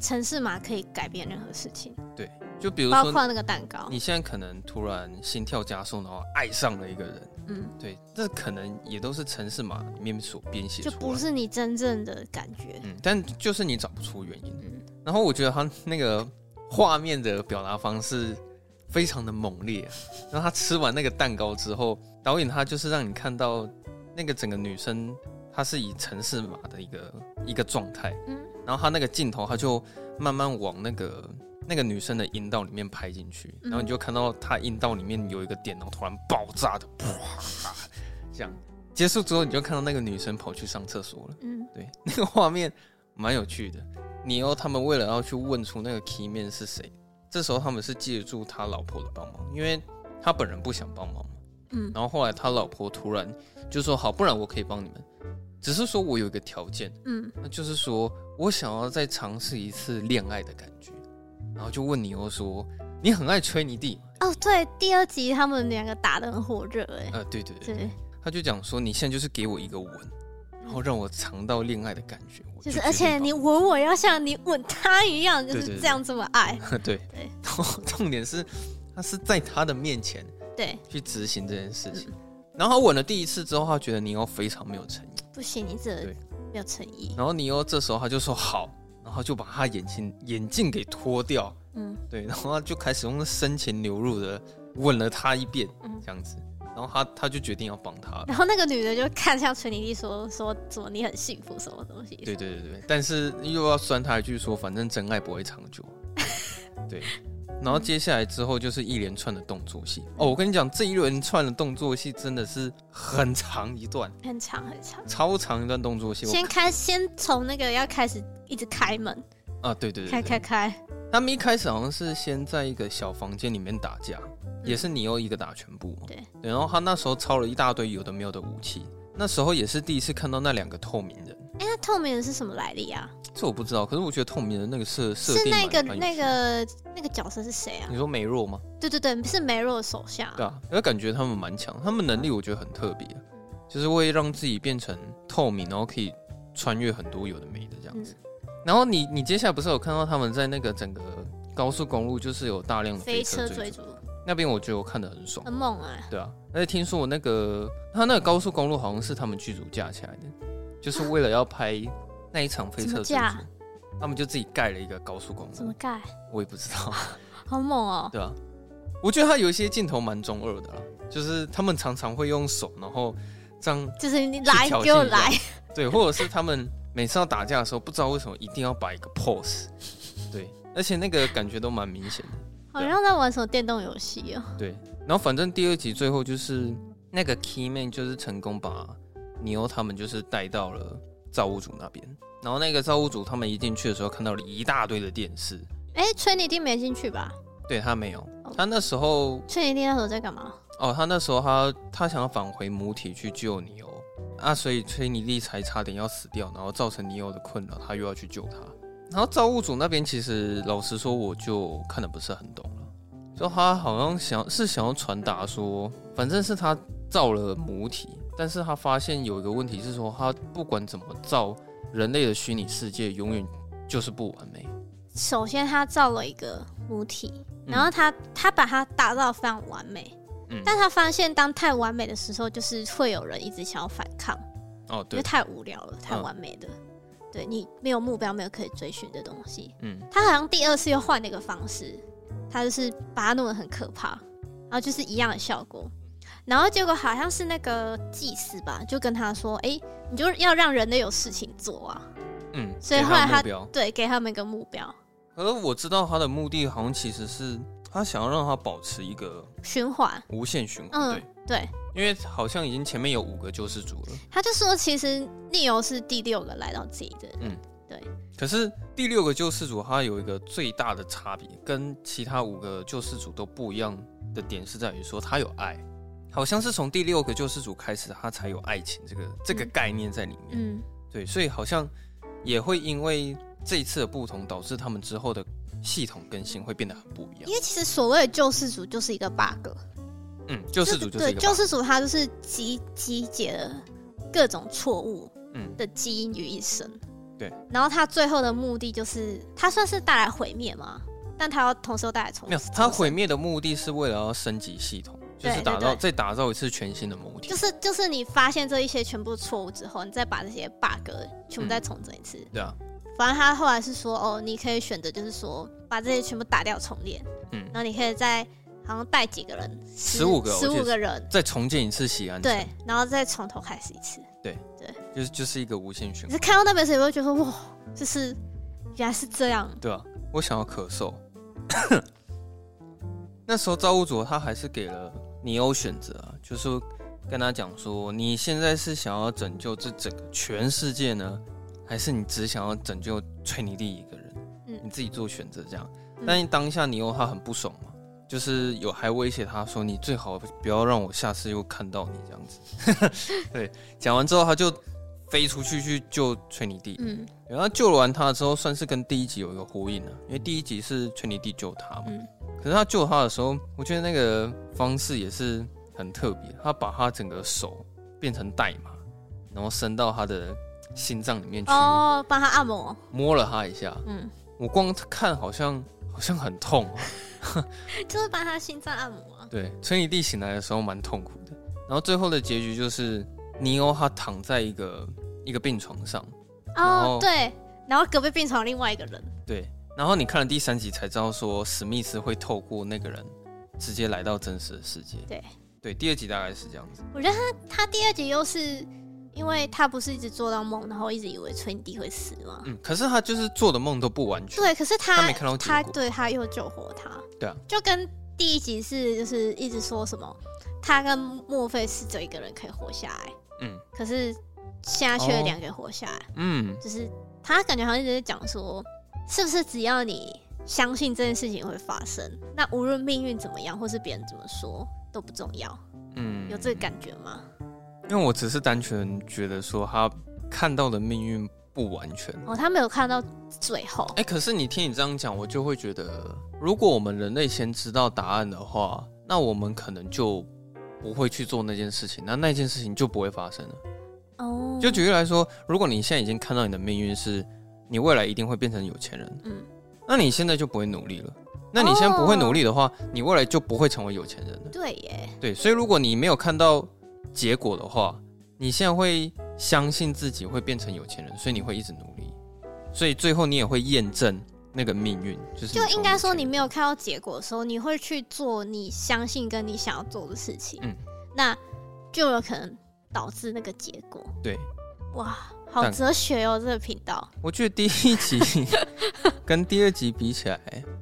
城市码可以改变任何事情，对。就比如说，包括那个蛋糕，你现在可能突然心跳加速，然后爱上了一个人，嗯，对，这可能也都是城市码里面所编写，就不是你真正的感觉，嗯，但就是你找不出原因，嗯，然后我觉得他那个画面的表达方式非常的猛烈，然后他吃完那个蛋糕之后，导演他就是让你看到那个整个女生，她是以城市码的一个一个状态，嗯，然后他那个镜头他就慢慢往那个。那个女生的阴道里面拍进去，然后你就看到她阴道里面有一个点，然后突然爆炸的，啪，这样结束之后，你就看到那个女生跑去上厕所了。嗯，对，那个画面蛮有趣的。尼欧他们为了要去问出那个 key man 是谁，这时候他们是借助他老婆的帮忙，因为他本人不想帮忙嘛。嗯，然后后来他老婆突然就说：“好，不然我可以帮你们，只是说我有一个条件，嗯，那就是说我想要再尝试一次恋爱的感觉。”然后就问你又说：“你很爱吹你弟哦，对，第二集他们两个打的很火热，哎，呃，对对对，对。他就讲说：“你现在就是给我一个吻，然后让我尝到恋爱的感觉。就”就是，而且你吻我要像你吻他一样，就是这样这么爱。对。对，对，然后 重点是，他是在他的面前对。去执行这件事情。然后吻了第一次之后，他觉得你又非常没有诚意，不行，你这没有诚意。然后你又这时候他就说：“好。”然后就把他眼镜眼镜给脱掉，嗯，对，然后他就开始用深情流露的吻了他一遍，嗯，这样子，然后他他就决定要帮他，然后那个女的就看向崔妮莉说说怎么你很幸福什么东西，对对对对，但是又要酸他一句说反正真爱不会长久，对。然后接下来之后就是一连串的动作戏。哦，我跟你讲，这一连串的动作戏真的是很长一段，很长很长，超长一段动作戏。先开，先从那个要开始一直开门。啊，对对对，开开开。他们一开始好像是先在一个小房间里面打架，也是你欧一个打全部，对。对。然后他那时候抄了一大堆有的没有的武器，那时候也是第一次看到那两个透明人。哎，那透明人是什么来历啊？这我不知道，可是我觉得透明的那个设设定是那个那个那个角色是谁啊？你说梅若吗？对对对，是梅若的手下。对啊，我感觉他们蛮强，他们能力我觉得很特别，就是会让自己变成透明，然后可以穿越很多有的没的这样子。然后你你接下来不是有看到他们在那个整个高速公路，就是有大量的飞车追逐那边，我觉得我看得很爽，很猛哎。对啊，而且听说我那个他那个高速公路好像是他们剧组架起来的，就是为了要拍。那一场飞车追逐，他们就自己盖了一个高速公路。怎么盖？我也不知道。好猛哦！对啊，我觉得他有一些镜头蛮中二的啦，就是他们常常会用手，然后这样，就是你来给我来。对，或者是他们每次要打架的时候，不知道为什么一定要摆一个 pose。对，而且那个感觉都蛮明显的，好像在玩什么电动游戏哦。对，然后反正第二集最后就是那个 key man 就是成功把尼欧他们就是带到了造物主那边。然后那个造物主他们一进去的时候，看到了一大堆的电视，哎，崔妮蒂没进去吧？对他没有，他那时候崔妮蒂那时候在干嘛？哦，他那时候他他想要返回母体去救尼欧啊，所以崔妮蒂才差点要死掉，然后造成尼欧的困扰，他又要去救他。然后造物主那边其实老实说，我就看的不是很懂了，就他好像想是想要传达说，反正是他造了母体，但是他发现有一个问题是说，他不管怎么造人类的虚拟世界，永远就是不完美。首先，他造了一个母体，然后他他把它打造非常完美。嗯，但他发现，当太完美的时候，就是会有人一直想要反抗。哦，对，因为太无聊了，太完美的，嗯、对你没有目标，没有可以追寻的东西。嗯，他好像第二次又换了一个方式，他就是把它弄得很可怕，然后就是一样的效果。然后结果好像是那个祭司吧，就跟他说：“哎、欸，你就要让人类有事情做啊。”嗯，所以后来他对给他们一个目标。可是我知道他的目的好像其实是。他想要让他保持一个循环，无限循环。嗯，对对，因为好像已经前面有五个救世主了。他就说，其实利欧是第六个来到这里的。嗯，对。可是第六个救世主，他有一个最大的差别，跟其他五个救世主都不一样的点是在于说，他有爱。好像是从第六个救世主开始，他才有爱情这个这个概念在里面。嗯，对，所以好像也会因为这一次的不同，导致他们之后的。系统更新会变得很不一样，因为其实所谓的救世主就是一个 bug。嗯，救世主就是一个 bug。对，救世主他就是集集结了各种错误嗯的基因于一身。对，然后他最后的目的就是他算是带来毁灭吗，但他要同时又带来重。没有，他毁灭的目的是为了要升级系统，就是打造再打造一次全新的模体。就是就是你发现这一些全部错误之后，你再把这些 bug 全部再重整一次。对啊。反正他后来是说，哦，你可以选择，就是说把这些全部打掉重练，嗯，然后你可以再好像带几个人，十五个，十五个人，再重建一次西安，对，然后再从头开始一次，对。对，就是就是一个无限循环。可是看到那本书，你会觉得哇，就是原来是这样，对啊，我想要咳嗽。那时候造物主他还是给了尼欧选择啊，就是跟他讲说，你现在是想要拯救这整个全世界呢？还是你只想要拯救崔妮蒂一个人？嗯，你自己做选择这样。嗯、但当下你又他很不爽嘛，就是有还威胁他说：“你最好不要让我下次又看到你这样子。”对，讲完之后他就飞出去去救崔妮蒂。嗯，然后救完他之后，算是跟第一集有一个呼应了，因为第一集是崔妮蒂救他嘛。嗯，可是他救他的时候，我觉得那个方式也是很特别，他把他整个手变成代码，然后伸到他的。心脏里面去哦，帮他按摩，摸了他一下。嗯，我光看好像好像很痛，就是帮他心脏按摩。对，崔妮蒂醒来的时候蛮痛苦的。然后最后的结局就是尼欧他躺在一个一个病床上。哦，对，然后隔壁病床另外一个人。对，然后你看了第三集才知道说史密斯会透过那个人直接来到真实的世界。对，对，第二集大概是这样子。我觉得他他第二集又是。因为他不是一直做到梦，然后一直以为崔妮蒂会死吗？嗯，可是他就是做的梦都不完全。对，可是他他没看到，他对他又救活他。对啊，就跟第一集是就是一直说什么，他跟墨菲是只有一个人可以活下来。嗯，可是现在却有两个人活下来。哦、嗯，就是他感觉好像一直在讲说，是不是只要你相信这件事情会发生，那无论命运怎么样，或是别人怎么说都不重要。嗯，有这个感觉吗？因为我只是单纯觉得说他看到的命运不完全哦，他没有看到最后。哎，可是你听你这样讲，我就会觉得，如果我们人类先知道答案的话，那我们可能就不会去做那件事情，那那件事情就不会发生了。哦，就举例来说，如果你现在已经看到你的命运是你未来一定会变成有钱人，嗯，那你现在就不会努力了。那你现在不会努力的话，哦，你未来就不会成为有钱人了。对耶，对，所以如果你没有看到。结果的话，你现在会相信自己会变成有钱人，所以你会一直努力，所以最后你也会验证那个命运，就是就应该说你没有看到结果的时候，你会去做你相信跟你想要做的事情，嗯，那就有可能导致那个结果。对，哇，好哲学哦，这个频道。我觉得第一集 跟第二集比起来，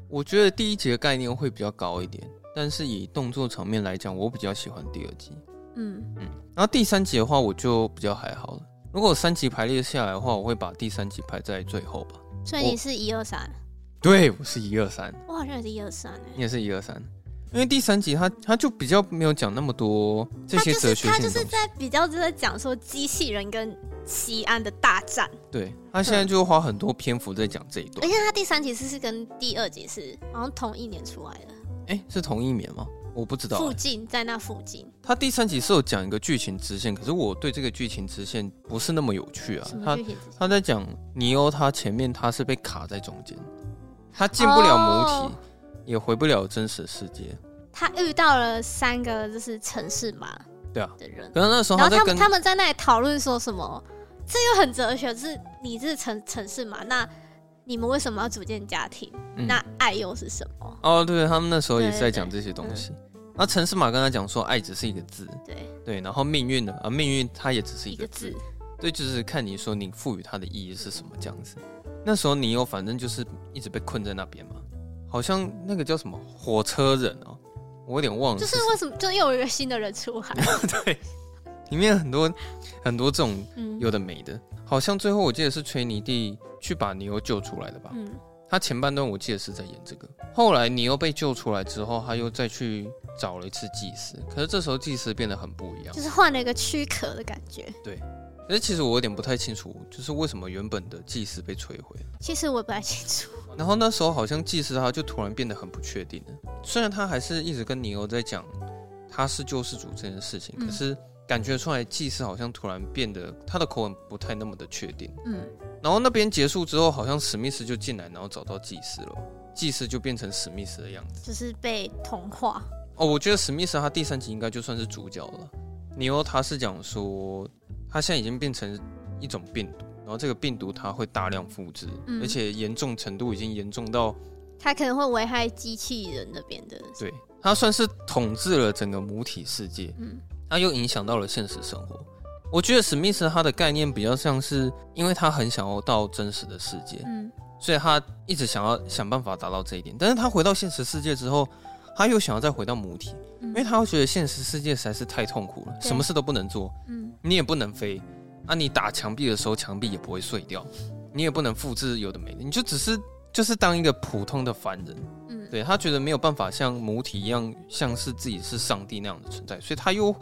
我觉得第一集的概念会比较高一点，但是以动作场面来讲，我比较喜欢第二集。嗯嗯，然后第三集的话，我就比较还好了。如果三集排列下来的话，我会把第三集排在最后吧。所以你是一二三？对，我是一二三。我好像也是一二三，你也是一二三。因为第三集他他就比较没有讲那么多这些哲学他就是在比较就在讲说机器人跟西安的大战。对，他现在就花很多篇幅在讲这一段。而且他第三集是是跟第二集是好像同一年出来的。哎，是同一年吗？我不知道。附近在那附近。他第三集是有讲一个剧情支线，可是我对这个剧情支线不是那么有趣啊。他他在讲尼欧，他前面他是被卡在中间，他进不了母体。哦也回不了真实世界。他遇到了三个就是城市嘛，对啊的人。可是那时候，然后他们他们在那里讨论说什么？这又很哲学，是你是城城市嘛？那你们为什么要组建家庭？嗯、那爱又是什么？哦，对，他们那时候也是在讲这些东西。那城市马，跟他讲说，爱只是一个字，对对。然后命运呢？啊，命运它也只是一个字，一个字对，就是看你说你赋予它的意义是什么这样子。那时候你又反正就是一直被困在那边嘛。好像那个叫什么火车人哦，我有点忘了。就是为什么就又有一个新的人出海？对，里面很多很多这种有的没的。嗯、好像最后我记得是崔尼蒂去把尼欧救出来的吧？嗯，他前半段我记得是在演这个。后来尼欧被救出来之后，他又再去找了一次祭司，可是这时候祭司变得很不一样，就是换了一个躯壳的感觉。对。可是其实我有点不太清楚，就是为什么原本的祭司被摧毁。其实我也不太清楚。然后那时候好像祭司他就突然变得很不确定了。虽然他还是一直跟尼欧在讲他是救世主这件事情，嗯、可是感觉出来祭司好像突然变得他的口吻不太那么的确定。嗯。然后那边结束之后，好像史密斯就进来，然后找到祭司了。祭司就变成史密斯的样子，就是被同化。哦，我觉得史密斯他第三集应该就算是主角了。尼欧他是讲说。它现在已经变成一种病毒，然后这个病毒它会大量复制，嗯、而且严重程度已经严重到它可能会危害机器人那边的。对，它算是统治了整个母体世界，嗯，它又影响到了现实生活。我觉得史密斯他的概念比较像是，因为他很想要到真实的世界，嗯，所以他一直想要想办法达到这一点。但是他回到现实世界之后，他又想要再回到母体，嗯、因为他会觉得现实世界实在是太痛苦了，什么事都不能做，嗯。你也不能飞啊！你打墙壁的时候，墙壁也不会碎掉。你也不能复制有的没的，你就只是就是当一个普通的凡人。嗯，对，他觉得没有办法像母体一样，像是自己是上帝那样的存在，所以他又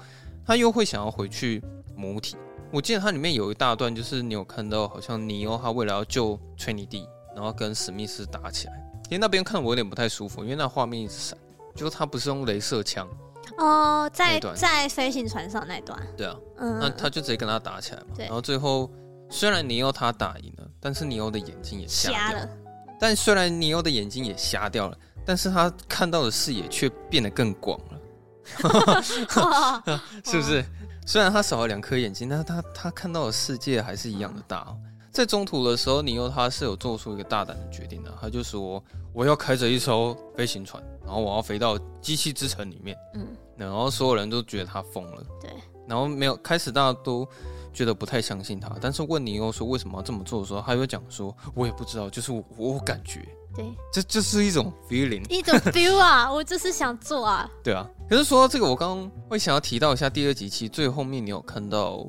他又会想要回去母体。我记得它里面有一大段，就是你有看到，好像尼欧他为了要救崔妮蒂，然后跟史密斯打起来。因为那边看我有点不太舒服，因为那画面一直闪，就他不是用镭射枪。哦，在在飞行船上那段，对啊，嗯，那他就直接跟他打起来嘛，然后最后虽然尼欧他打赢了，但是尼欧的眼睛也瞎，瞎了。但虽然尼欧的眼睛也瞎掉了，但是他看到的视野却变得更广了，是不是？虽然他少了两颗眼睛，但是他他看到的世界还是一样的大。哦。在中途的时候，尼欧他是有做出一个大胆的决定的，他就说我要开着一艘飞行船，然后我要飞到机器之城里面。嗯，然后所有人都觉得他疯了。对，然后没有开始，大家都觉得不太相信他。但是问尼欧说为什么要这么做的时候，他又讲说，我也不知道，就是我，我感觉。对，这就是一种 feeling，一种 feel 啊，我就是想做啊。对啊，可是说到这个，我刚刚会想要提到一下第二集，其实最后面你有看到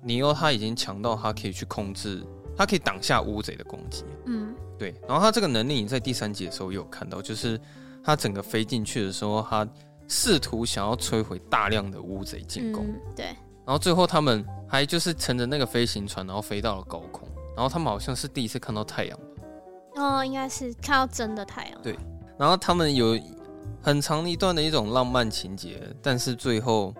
尼欧他已经强到他可以去控制。他可以挡下乌贼的攻击，嗯，对。然后他这个能力，你在第三集的时候也有看到，就是他整个飞进去的时候，他试图想要摧毁大量的乌贼进攻，嗯，对。然后最后他们还就是乘着那个飞行船，然后飞到了高空。然后他们好像是第一次看到太阳，哦，应该是看到真的太阳。对。然后他们有很长一段的一种浪漫情节，但是最后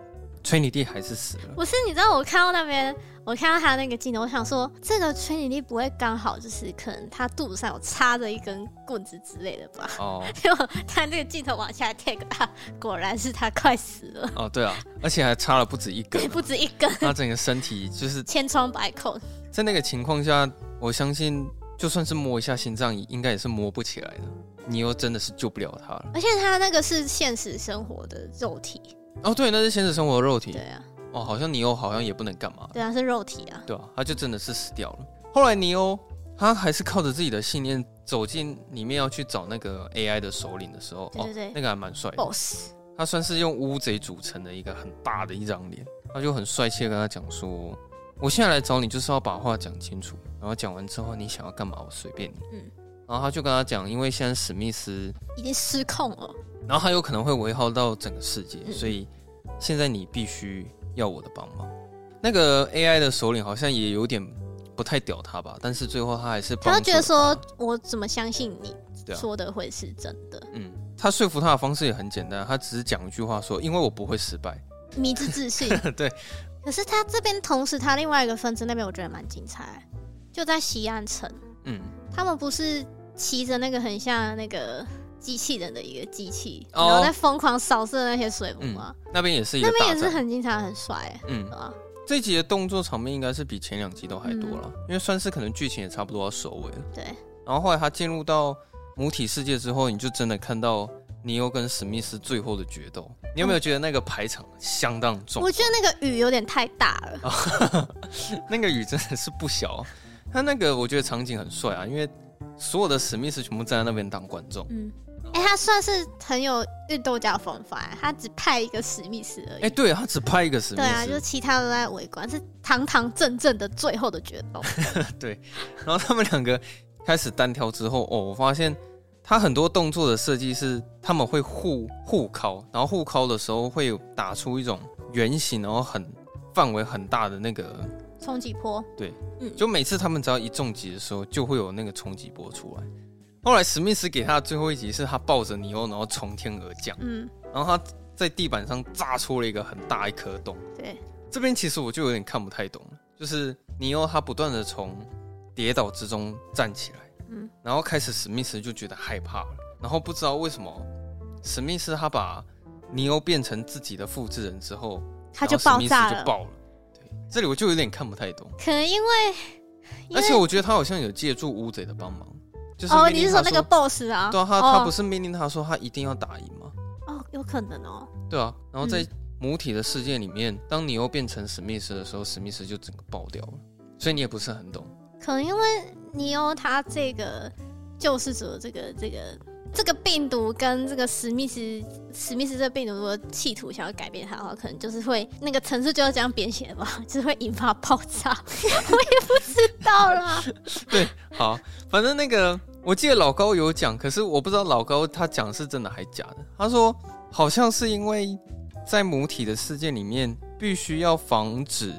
崔妮蒂还是死了。不是，你知道我看到那边。我看到他那个镜头，我想说，这个崔妮蒂不会刚好就是可能他肚子上有插着一根棍子之类的吧？哦，结果他那个镜头往下 take 啊，果然是他快死了。哦，对啊，而且还插了不止一根，不止一根，他整个身体就是千疮百孔。在那个情况下，我相信就算是摸一下心脏，应该也是摸不起来的。你又真的是救不了他了。而且他那个是现实生活的肉体。哦，对，那是现实生活的肉体。对啊。哦，好像尼欧好像也不能干嘛。对啊，是肉体啊。对啊，他就真的是死掉了。后来尼欧他还是靠着自己的信念走进里面，要去找那个 AI 的首领的时候，对对对，哦、那个还蛮帅的。Boss，他算是用乌贼组成的一个很大的一张脸，他就很帅气的跟他讲说：“我现在来找你，就是要把话讲清楚。然后讲完之后，你想要干嘛，我随便你。”嗯。然后他就跟他讲，因为现在史密斯已经失控了，然后他有可能会危害到整个世界，嗯、所以现在你必须要我的帮忙。那个 AI 的首领好像也有点不太屌他吧，但是最后他还是帮他，他觉得说，我怎么相信你说的会是真的？啊、嗯，他说服他的方式也很简单，他只是讲一句话说，因为我不会失败，迷之自信。对，可是他这边同时他另外一个分支那边我觉得蛮精彩，就在西岸城，嗯，他们不是骑着那个很像那个。机器人的一个机器，然后在疯狂扫射那些水母啊，那边也是一个，那边也是很精彩，很帅，嗯啊。这一集的动作场面应该是比前两集都还多了，因为算是可能剧情也差不多要收尾了。对。然后后来他进入到母体世界之后，你就真的看到尼欧跟史密斯最后的决斗。你有没有觉得那个排场相当重？我觉得那个雨有点太大了。那个雨真的是不小。他那个我觉得场景很帅啊，因为所有的史密斯全部站在那边当观众。嗯。哎、欸，他算是很有运动家风范，他只派一个史密斯而已。哎、欸，对，他只派一个史密斯。对啊，就其他都在围观，是堂堂正正的最后的决斗。对，然后他们两个开始单挑之后，哦，我发现他很多动作的设计是他们会互互敲，然后互敲的时候会打出一种圆形，然后很范围很大的那个冲击波。对，嗯，就每次他们只要一重击的时候，就会有那个冲击波出来。后来史密斯给他的最后一集是他抱着尼欧，然后从天而降。嗯，然后他在地板上炸出了一个很大一颗洞。对，这边其实我就有点看不太懂，就是尼欧他不断的从跌倒之中站起来，嗯，然后开始史密斯就觉得害怕了，然后不知道为什么史密斯他把尼欧变成自己的复制人之后，他就爆炸了，就爆了。对，这里我就有点看不太懂，可能因为，因为而且我觉得他好像有借助乌贼的帮忙。哦，你是说那个 boss 啊？对啊，他他不是命令他说他一定要打赢吗？哦，有可能哦。对啊，然后在母体的世界里面，当你欧变成史密斯的时候，史密斯就整个爆掉了。所以你也不是很懂。可能因为尼欧他这个救世主，这个这个这个病毒跟这个史密斯史密斯这个病毒，如果企图想要改变它的话，可能就是会那个城市就要这样编写的吧，就是会引发爆炸。我也不知道啦。对，好，反正那个。我记得老高有讲，可是我不知道老高他讲是真的还假的。他说好像是因为在母体的世界里面，必须要防止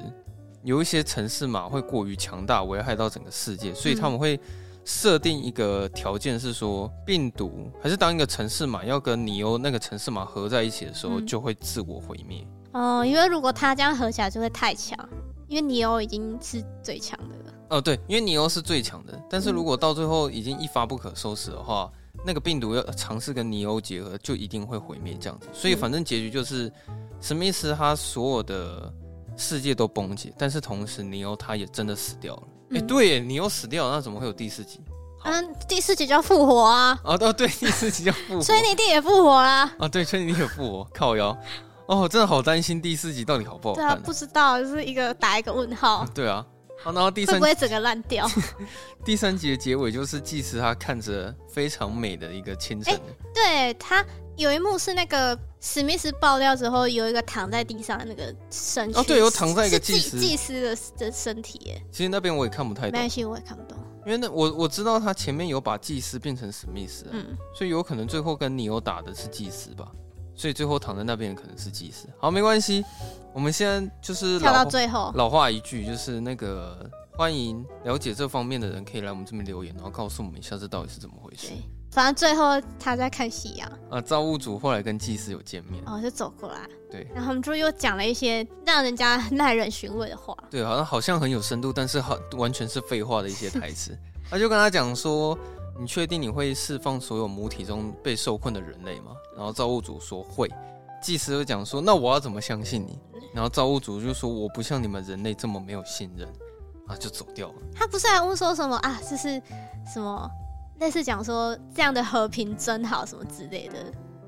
有一些城市码会过于强大，危害到整个世界，所以他们会设定一个条件，是说病毒还是当一个城市码要跟尼欧那个城市码合在一起的时候，就会自我毁灭。哦，因为如果它这样合起来就会太强，因为尼欧已经是最强的了。哦，对，因为尼欧是最强的，但是如果到最后已经一发不可收拾的话，嗯、那个病毒要尝试跟尼欧结合，就一定会毁灭这样子。所以反正结局就是，史密斯他所有的世界都崩解，但是同时尼欧他也真的死掉了。哎、嗯，对，你又死掉了，那怎么会有第四集？嗯，第四集就要复活啊！哦，哦，对，第四集叫复活，崔妮蒂也复活啦！啊，对，崔妮蒂也复活，靠腰。哦，真的好担心第四集到底好不好看、啊？对啊，不知道，就是一个打一个问号。对啊。好，然后第三会不会整个烂掉？第三集的结尾就是祭司他看着非常美的一个清晨。对，他有一幕是那个史密斯爆掉之后，有一个躺在地上的那个身体。哦，对，有躺在一个祭司祭司的的身体。其实那边我也看不太懂，没关系，我也看不懂。因为那我我知道他前面有把祭司变成史密斯，嗯，所以有可能最后跟尼欧打的是祭司吧。所以最后躺在那边的可能是祭司。好，没关系，我们现在就是跳到最后。老话一句，就是那个欢迎了解这方面的人可以来我们这边留言，然后告诉我们一下这到底是怎么回事。反正最后他在看夕阳。啊，造物主后来跟祭司有见面，哦，就走过来。对，然后他们就又讲了一些让人家耐人寻味的话。对，好像好像很有深度，但是好完全是废话的一些台词。他就跟他讲说。你确定你会释放所有母体中被受困的人类吗？然后造物主说会。祭司就讲说，那我要怎么相信你？然后造物主就说，我不像你们人类这么没有信任，啊，就走掉了。他不是还问说什么啊？这是什么？类似讲说这样的和平真好什么之类的。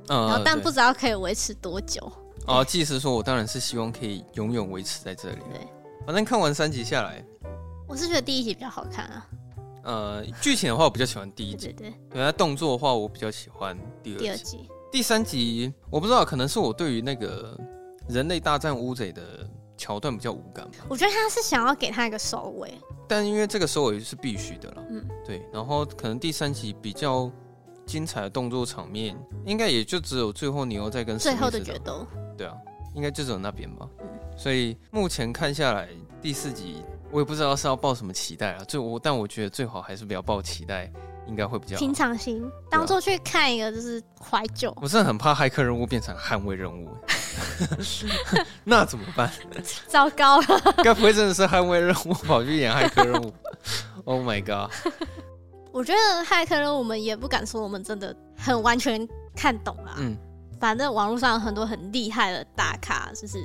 嗯，然后但不知道可以维持多久。啊，祭司说，我当然是希望可以永远维持在这里。对，反正看完三集下来，我是觉得第一集比较好看啊。呃，剧情的话，我比较喜欢第一集。对，对，对，对，那动作的话，我比较喜欢第二集。第二集，第三集，我不知道，可能是我对于那个人类大战乌贼的桥段比较无感吧。我觉得他是想要给他一个收尾，但因为这个收尾是必须的了。嗯，对。然后可能第三集比较精彩的动作场面，应该也就只有最后你又在跟最后的决斗。对啊，应该就只有那边吧。嗯，所以目前看下来，第四集我也不知道是要抱什么期待啊。就我，但我觉得最好还是不要抱期待。应该会比较平常心，当做去看一个就是怀旧。我真的很怕骇客任务变成捍卫任务，那怎么办？糟糕了，该不会真的是捍卫任务跑去演骇客任务？Oh my god！我觉得骇客任务我们也不敢说我们真的很完全看懂啊。嗯，反正网络上有很多很厉害的大咖，就是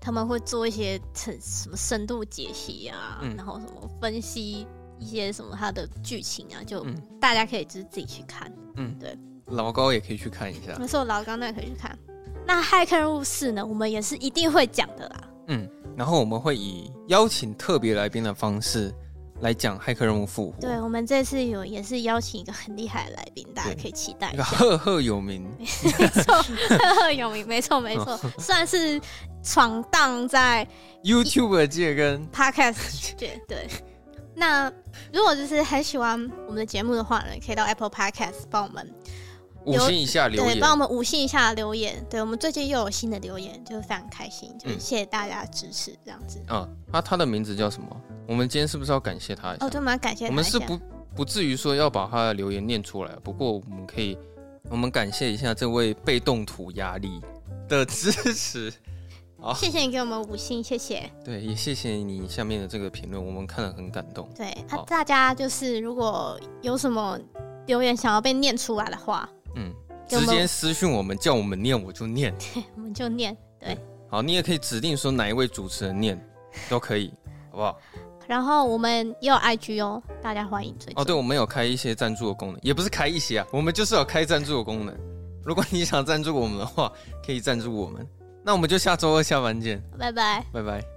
他们会做一些很什么深度解析啊，嗯、然后什么分析。一些什么他的剧情啊，就大家可以就是自己去看。嗯，对，老高也可以去看一下。没错，老高那也可以去看。那《骇客任务四》呢，我们也是一定会讲的啦。嗯，然后我们会以邀请特别来宾的方式来讲《骇客任务复活》。对，我们这次有也是邀请一个很厉害的来宾，大家可以期待一下。一个赫赫有名，没错，赫赫有名，没错没错，算是闯荡在 YouTube 界跟 Podcast 界，对。那如果就是很喜欢我们的节目的话呢，可以到 Apple Podcast 帮我们五星以下留言，对，帮我们五星以下留言。对，我们最近又有新的留言，就是非常开心，就是谢谢大家的支持，这样子。啊，他他的名字叫什么？我们今天是不是要感谢他一下？哦，对，我们要感谢他。我们是不不至于说要把他的留言念出来，不过我们可以，我们感谢一下这位被动土压力的支持。好谢谢你给我们五星，谢谢。对，也谢谢你下面的这个评论，我们看了很感动。对，那、啊、大家就是如果有什么留言想要被念出来的话，嗯，直接私讯我们，叫我们念，我就念。对，我们就念。对，好，你也可以指定说哪一位主持人念，都可以，好不好？然后我们也有 IG 哦，大家欢迎追踪。哦，对，我们有开一些赞助的功能，也不是开一些啊，我们就是有开赞助的功能。如果你想赞助我们的话，可以赞助我们。那我们就下周二下班见，拜拜，拜拜。